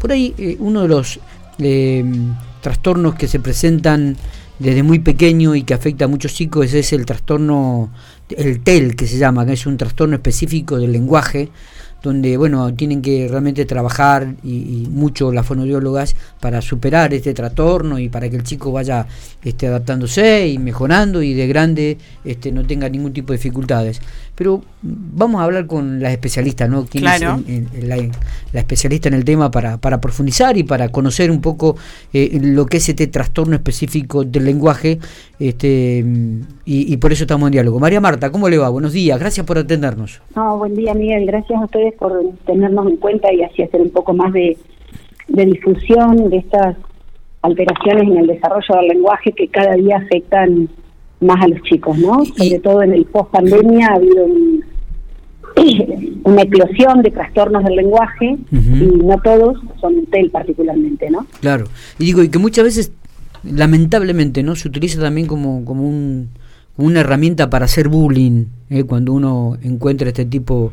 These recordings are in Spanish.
Por ahí eh, uno de los eh, trastornos que se presentan desde muy pequeño y que afecta a muchos chicos es el trastorno, el TEL que se llama, que es un trastorno específico del lenguaje, donde bueno tienen que realmente trabajar y, mucho las fonoaudiólogas para superar este trastorno y para que el chico vaya este, adaptándose y mejorando y de grande este, no tenga ningún tipo de dificultades. Pero vamos a hablar con la especialista, ¿no? ¿Quién es la, especialista en el tema para, para profundizar y para conocer un poco eh, lo que es este trastorno específico del lenguaje este, y, por eso estamos en diálogo. María Marta, ¿cómo le va? Buenos días, gracias por atendernos. No, buen día Miguel, gracias a ustedes por tenernos en cuenta y así hacer un poco más de, de difusión de estas alteraciones en el desarrollo del lenguaje que cada día afectan más a los chicos, ¿no? Sobre todo en el post pandemia ha habido una eclosión de trastornos del lenguaje y no todos son TEL particularmente, ¿no? Claro. Y digo, y que muchas veces, lamentablemente, ¿no? Se utiliza también como, como un, una herramienta para hacer bullying, ¿eh? cuando uno encuentra este tipo de,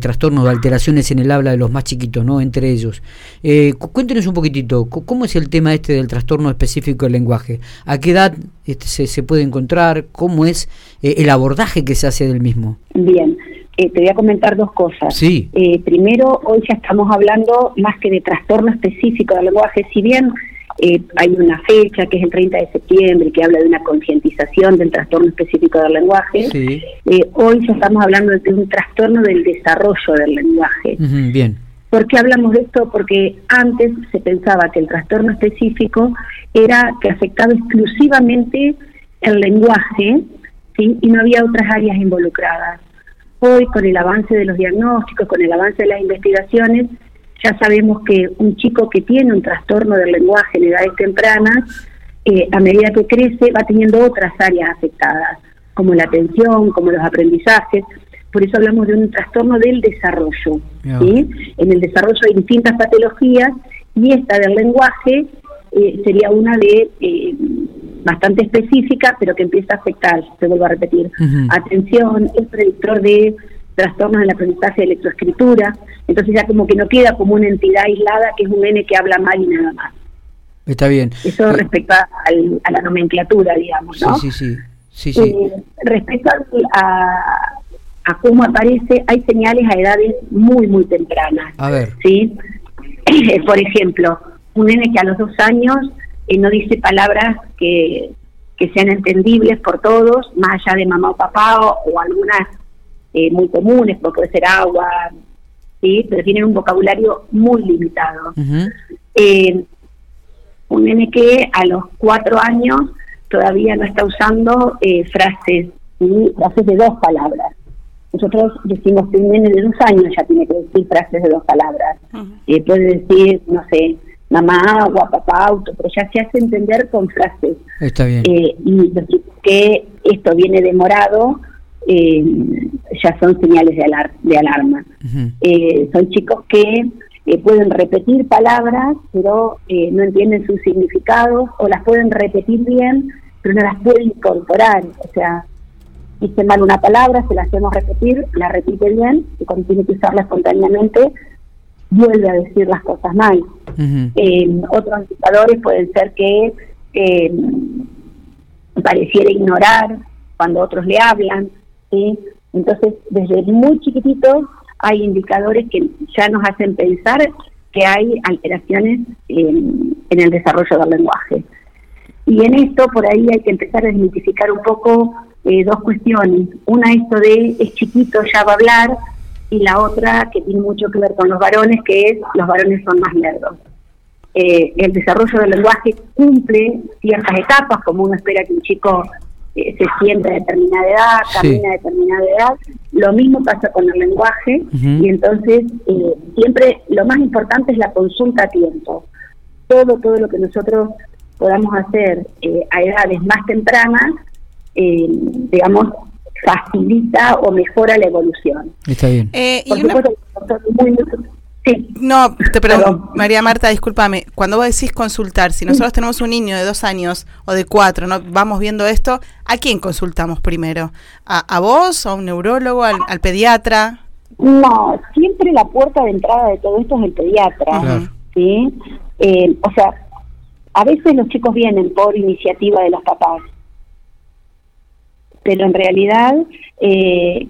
trastornos, de alteraciones en el habla de los más chiquitos, ¿no? Entre ellos. Eh, cuéntenos un poquitito, ¿cómo es el tema este del trastorno específico del lenguaje? ¿A qué edad este, se, puede encontrar? ¿Cómo es eh, el abordaje que se hace del mismo? Bien. Eh, te voy a comentar dos cosas. Sí. primero, hoy ya estamos hablando más que de trastorno específico del lenguaje, si bien eh, hay una fecha que es el 30 de septiembre que habla de una concientización del trastorno específico del lenguaje. Eh, hoy ya estamos hablando de un trastorno del desarrollo del lenguaje. bien. ¿Por qué hablamos de esto? Porque antes se pensaba que el trastorno específico era que afectaba exclusivamente el lenguaje ¿sí? y no había otras áreas involucradas. Hoy, con el avance de los diagnósticos, con el avance de las investigaciones, ya sabemos que un chico que tiene un trastorno del lenguaje en edades tempranas, eh, a medida que crece va teniendo otras áreas afectadas, como la atención, como los aprendizajes. Por eso hablamos de un trastorno del desarrollo. En el desarrollo hay distintas patologías y esta del lenguaje eh, sería una de eh, bastante específica, pero que empieza a afectar, te vuelvo a repetir, atención, es predictor de trastornos en el aprendizaje de lectoescritura, entonces ya como que no queda como una entidad aislada que es un nene que habla mal y nada más. Está bien. Eso eh, respecto a, la nomenclatura, digamos, ¿no? Sí, sí, sí. sí, eh, respecto a, a, cómo aparece, hay señales a edades muy, muy tempranas. A ver. ¿Sí? Por ejemplo, un nene que a los dos años eh, no dice palabras que, que sean entendibles por todos, más allá de mamá o papá o algunas eh, muy comunes, como puede ser agua, ¿sí? pero tienen un vocabulario muy limitado. Eh, un nene que a los cuatro años todavía no está usando eh, frases, frases de dos palabras. Nosotros decimos que un nene de dos años ya tiene que decir frases de dos palabras. puede decir, no sé, mamá, agua, papá, auto, pero ya se hace entender con frases. Está bien. y que esto viene demorado eh, ya son señales de, de alarma. Eh, son chicos que eh, pueden repetir palabras, pero eh, no entienden sus significados, o las pueden repetir bien, pero no las pueden incorporar. O sea, dice mal una palabra, se la hacemos repetir, la repite bien, y cuando tiene que usarla espontáneamente, vuelve a decir las cosas mal. otros indicadores pueden ser que pareciera ignorar cuando otros le hablan, ¿sí? Entonces, desde muy chiquititos hay indicadores que ya nos hacen pensar que hay alteraciones en, el desarrollo del lenguaje. Y en esto, por ahí hay que empezar a identificar un poco eh, dos cuestiones. Una, esto de es chiquito, ya va a hablar, y la otra, que tiene mucho que ver con los varones, que es los varones son más nerdos. Eh, el desarrollo del lenguaje cumple ciertas etapas, como uno espera que un chico se siente a determinada edad, camina a determinada edad. Lo mismo pasa con el lenguaje y entonces eh, siempre lo más importante es la consulta a tiempo. Todo, todo lo que nosotros podamos hacer eh, a edades más tempranas, digamos, facilita o mejora la evolución. Está bien. Por supuesto, muy, no, te pregunto, María Marta, discúlpame, cuando vos decís consultar, si nosotros tenemos un niño de dos años o de cuatro, ¿no? vamos viendo esto, ¿a quién consultamos primero? ¿A, vos, a un neurólogo, al, pediatra? No, siempre la puerta de entrada de todo esto es el pediatra. ¿sí? Eh, o sea, a veces los chicos vienen por iniciativa de los papás, pero en realidad, eh,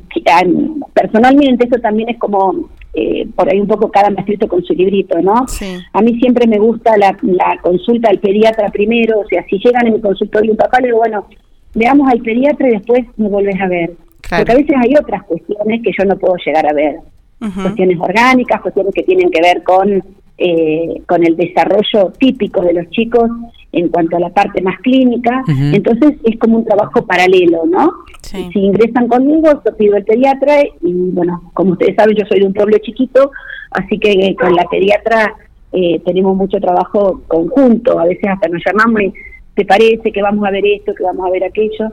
personalmente, eso también es como eh, por ahí un poco cada maestrito con su librito, ¿no? A mí siempre me gusta la, consulta al pediatra primero, o sea, si llegan en mi consultorio un papá, le digo, bueno, veamos al pediatra y después me vuelves a ver. Porque a veces hay otras cuestiones que yo no puedo llegar a ver. Cuestiones orgánicas, cuestiones que tienen que ver con, eh, con el desarrollo típico de los chicos en cuanto a la parte más clínica. Entonces es como un trabajo paralelo, ¿no? Si ingresan conmigo, yo pido el pediatra y bueno, como ustedes saben, yo soy de un pueblo chiquito, así que con la pediatra eh, tenemos mucho trabajo conjunto, a veces hasta nos llamamos y te parece que vamos a ver esto, que vamos a ver aquello.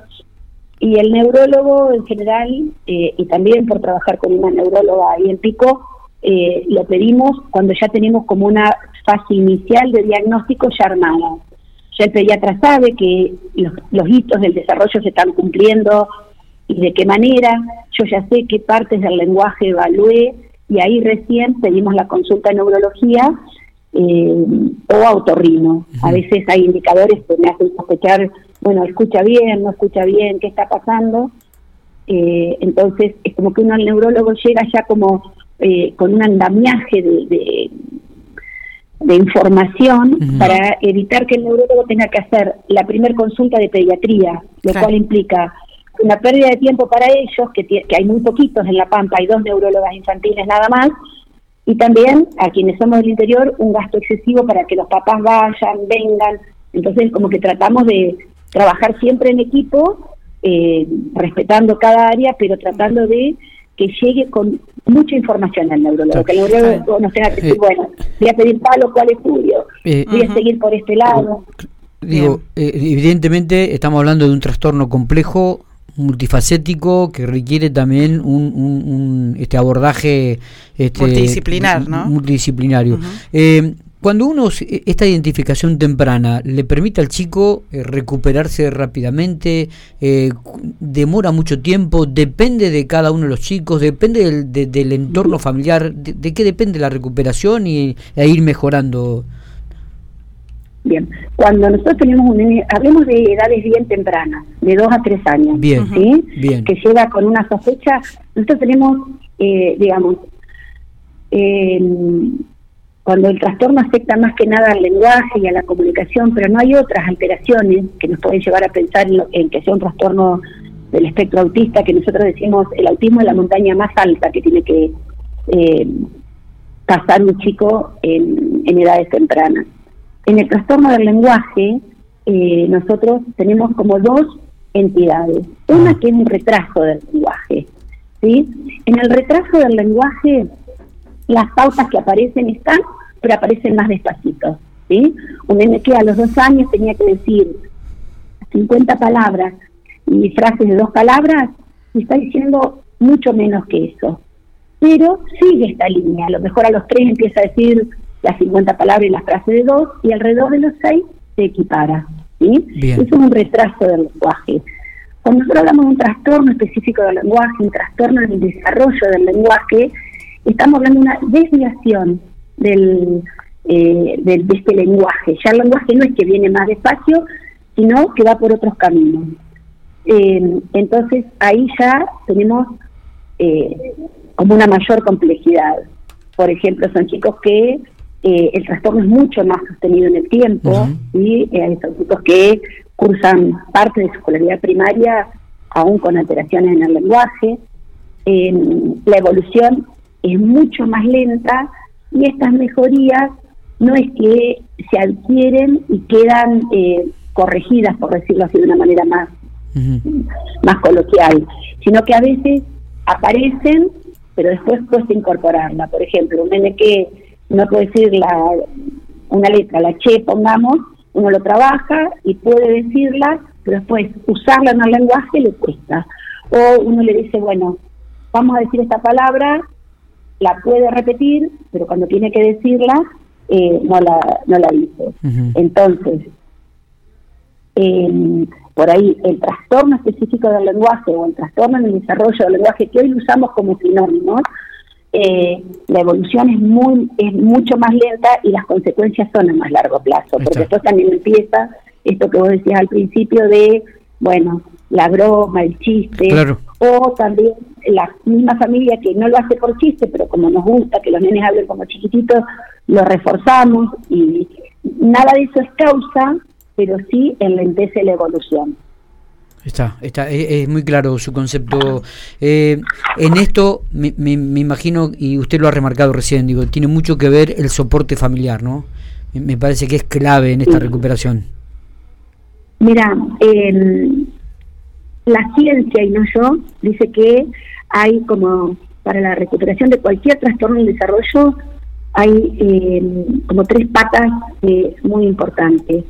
Y el neurólogo en general, eh, y también por trabajar con una neuróloga ahí en Pico, eh, lo pedimos cuando ya tenemos como una fase inicial de diagnóstico ya armada. Ya el pediatra sabe que los, hitos del desarrollo se están cumpliendo y de qué manera. Yo ya sé qué partes del lenguaje evalué y ahí recién pedimos la consulta en neurología eh, o autorrino. A veces hay indicadores que me hacen sospechar, bueno, escucha bien, no escucha bien, qué está pasando. Eh, entonces es como que uno al neurólogo llega ya como eh, con un andamiaje de, de información para evitar que el neurólogo tenga que hacer la primer consulta de pediatría, lo cual implica una pérdida de tiempo para ellos, que, que hay muy poquitos en La Pampa, hay dos neurólogas infantiles nada más, y también a quienes somos del interior un gasto excesivo para que los papás vayan, vengan. Entonces, como que tratamos de trabajar siempre en equipo, eh, respetando cada área, pero tratando de que llegue con mucha información al neurólogo, que el neurólogo nos tenga que decir, bueno, voy a pedir palo, ¿cuál estudio? Eh, voy a seguir por este lado. Digo, eh, evidentemente estamos hablando de un trastorno complejo, multifacético, que requiere también un, un, este abordaje este, multidisciplinar, ¿no? multidisciplinario. Cuando uno, esta identificación temprana le permite al chico eh, recuperarse rápidamente, eh, demora mucho tiempo, depende de cada uno de los chicos, depende del, entorno familiar, de, qué depende la recuperación y e ir mejorando. Bien, cuando nosotros tenemos un hablemos de edades bien tempranas, de 2 a 3 años, bien, ¿sí? bien. que llega con una sospecha, nosotros tenemos, eh, digamos, eh, cuando el trastorno afecta más que nada al lenguaje y a la comunicación, pero no hay otras alteraciones que nos pueden llevar a pensar en, que sea un trastorno del espectro autista, que nosotros decimos el autismo es la montaña más alta que tiene que eh, pasar un chico en, edades tempranas. En el trastorno del lenguaje, eh, nosotros tenemos como dos entidades. Una que es un retraso del lenguaje. ¿sí? En el retraso del lenguaje, las pautas que aparecen están, pero aparecen más despacito. ¿sí? Un nene que a los dos años tenía que decir 50 palabras y frases de dos palabras, y está diciendo mucho menos que eso. Pero sigue esta línea, a lo mejor a los tres empieza a decir las 50 palabras y las frases de dos, y alrededor de los seis se equipara. ¿sí? Es un retraso del lenguaje. Cuando nosotros hablamos de un trastorno específico del lenguaje, un trastorno en el desarrollo del lenguaje, estamos hablando de una desviación del, eh, de este lenguaje. Ya el lenguaje no es que viene más despacio, sino que va por otros caminos. Eh, entonces ahí ya tenemos eh, como una mayor complejidad. Por ejemplo, son chicos que el trastorno es mucho más sostenido en el tiempo y son chicos que cursan parte de su escolaridad primaria aún con alteraciones en el lenguaje. la evolución es mucho más lenta y estas mejorías no es que se adquieren y quedan eh, corregidas, por decirlo así de una manera más, más coloquial, sino que a veces aparecen, pero después cuesta incorporarla. Por ejemplo, un nene que no puede decir la, una letra, la che, pongamos, uno lo trabaja y puede decirla, pero después usarla en el lenguaje le cuesta. O uno le dice, bueno, vamos a decir esta palabra la puede repetir, pero cuando tiene que decirla, eh, no, la, no la dice. Entonces, por ahí el trastorno específico del lenguaje o el trastorno en el desarrollo del lenguaje, que hoy lo usamos como sinónimos, eh, la evolución es muy es mucho más lenta y las consecuencias son a más largo plazo, porque después también empieza esto que vos decías al principio de, bueno, la broma, el chiste, o también la misma familia que no lo hace por chiste, pero como nos gusta que los nenes hablen como chiquititos, lo reforzamos y nada de eso es causa, pero sí enlentece la evolución. Está, está, es, muy claro su concepto. Eh, en esto me, me, imagino, y usted lo ha remarcado recién, digo, tiene mucho que ver el soporte familiar, ¿no? Me, parece que es clave en esta recuperación. Mira, la ciencia y no yo dice que hay como para la recuperación de cualquier trastorno del desarrollo hay eh, como tres patas eh, muy importantes.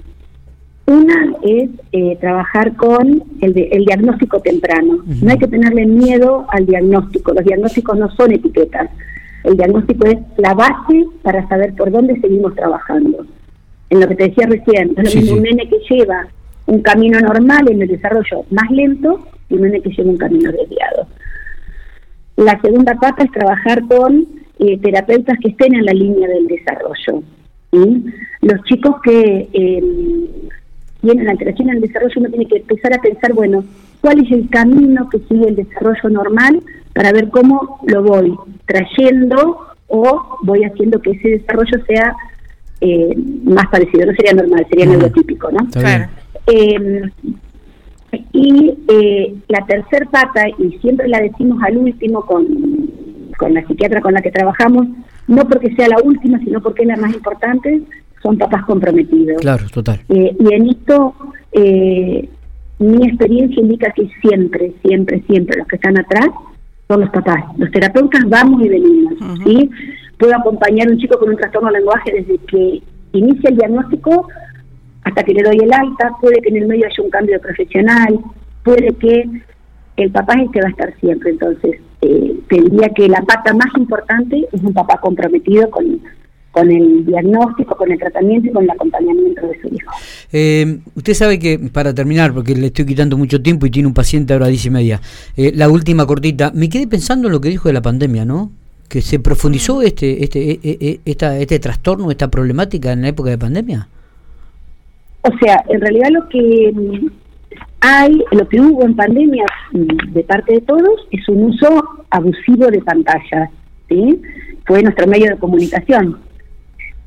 Una es eh, trabajar con el, el, diagnóstico temprano. No hay que tenerle miedo al diagnóstico. Los diagnósticos no son etiquetas. El diagnóstico es la base para saber por dónde seguimos trabajando. En lo que te decía recién, es lo mismo un nene que lleva un camino normal en el desarrollo más lento y un nene que lleva un camino desviado. La segunda pata es trabajar con eh, terapeutas que estén en la línea del desarrollo. Los chicos que eh, tienen alteración en el desarrollo, uno tiene que empezar a pensar, bueno, ¿cuál es el camino que sigue el desarrollo normal para ver cómo lo voy trayendo o voy haciendo que ese desarrollo sea eh, más parecido? No sería normal, sería neurotípico, ¿no? Eh, y eh, la tercer pata, y siempre la decimos al último con, con la psiquiatra con la que trabajamos, no porque sea la última, sino porque es la más importante, son papás comprometidos. Claro, total. Eh, y en esto, eh, mi experiencia indica que siempre, siempre, siempre los que están atrás son los papás. Los terapeutas vamos y venimos. ¿sí? Puedo acompañar a un chico con un trastorno de lenguaje desde que inicia el diagnóstico hasta que le doy el alta, puede que en el medio haya un cambio profesional, puede que el papá es el que va a estar siempre. Entonces, eh, tendría que la pata más importante es un papá comprometido con con el diagnóstico, con el tratamiento y con el acompañamiento de su hijo. Eh, usted sabe que, para terminar, porque le estoy quitando mucho tiempo y tiene un paciente ahora a diez y media, eh, la última cortita, me quedé pensando en lo que dijo de la pandemia, ¿no? Que se profundizó este, este, e, e, e, esta, este trastorno, esta problemática en la época de pandemia. O sea, en realidad lo que mm, hay, lo que hubo en pandemia mm, de parte de todos es un uso abusivo de pantallas, ¿sí? Fue nuestro medio de comunicación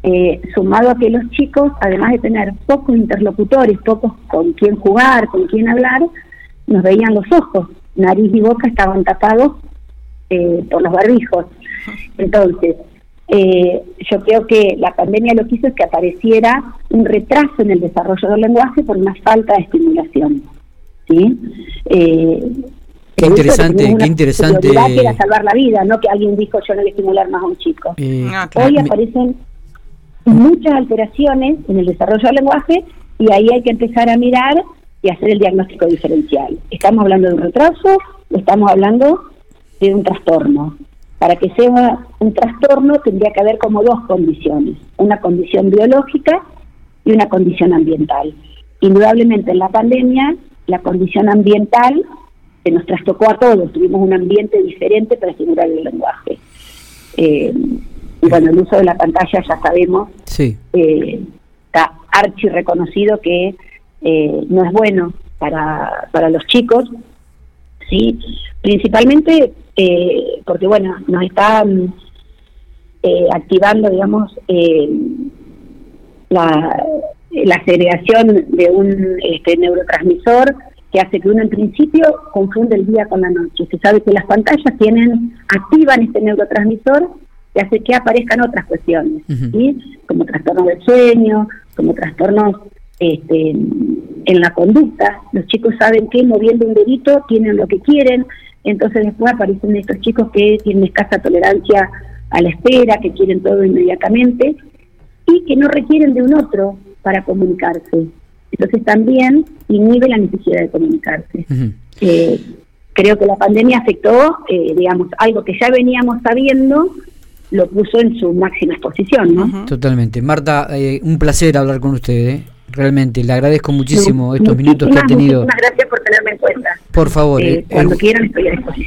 eh, sumado a que los chicos, además de tener pocos interlocutores, pocos con quien jugar, con quien hablar, nos veían los ojos, nariz y boca estaban tapados eh, por los barbijos. Entonces, eh, yo creo que la pandemia lo que hizo es que apareciera un retraso en el desarrollo del lenguaje por una falta de estimulación. ¿sí? Eh, qué interesante, qué interesante. Que era salvar la vida, no que alguien dijo yo no voy a estimular más a un chico. Ah, Hoy aparecen muchas alteraciones en el desarrollo del lenguaje y ahí hay que empezar a mirar y hacer el diagnóstico diferencial. ¿Estamos hablando de un retraso o estamos hablando de un trastorno? Para que sea un trastorno tendría que haber como dos condiciones, una condición biológica y una condición ambiental. Indudablemente en la pandemia la condición ambiental se nos trastocó a todos, tuvimos un ambiente diferente para estimular el lenguaje. Eh, y bueno, el uso de la pantalla ya sabemos, sí. eh, está archi reconocido que eh, no es bueno para, para los chicos, ¿sí? Principalmente eh, porque, bueno, nos están eh, activando, digamos, la, la segregación de un este, neurotransmisor que hace que uno en principio confunde el día con la noche. Se sabe que las pantallas tienen activan este neurotransmisor que hace que aparezcan otras cuestiones, como trastornos del sueño, como trastornos este, en la conducta. Los chicos saben que moviendo un dedito tienen lo que quieren, entonces después aparecen estos chicos que tienen escasa tolerancia a la espera, que quieren todo inmediatamente y que no requieren de un otro para comunicarse. Entonces también inhibe la necesidad de comunicarse. Eh, creo que la pandemia afectó, eh, digamos, algo que ya veníamos sabiendo, lo puso en su máxima exposición. ¿no? Totalmente. Marta, eh, un placer hablar con usted. ¿Eh? Realmente, le agradezco muchísimo estos minutos que ha tenido. Muchísimas gracias por tenerme en cuenta. Por favor. Eh, cuando quieran estoy a disposición.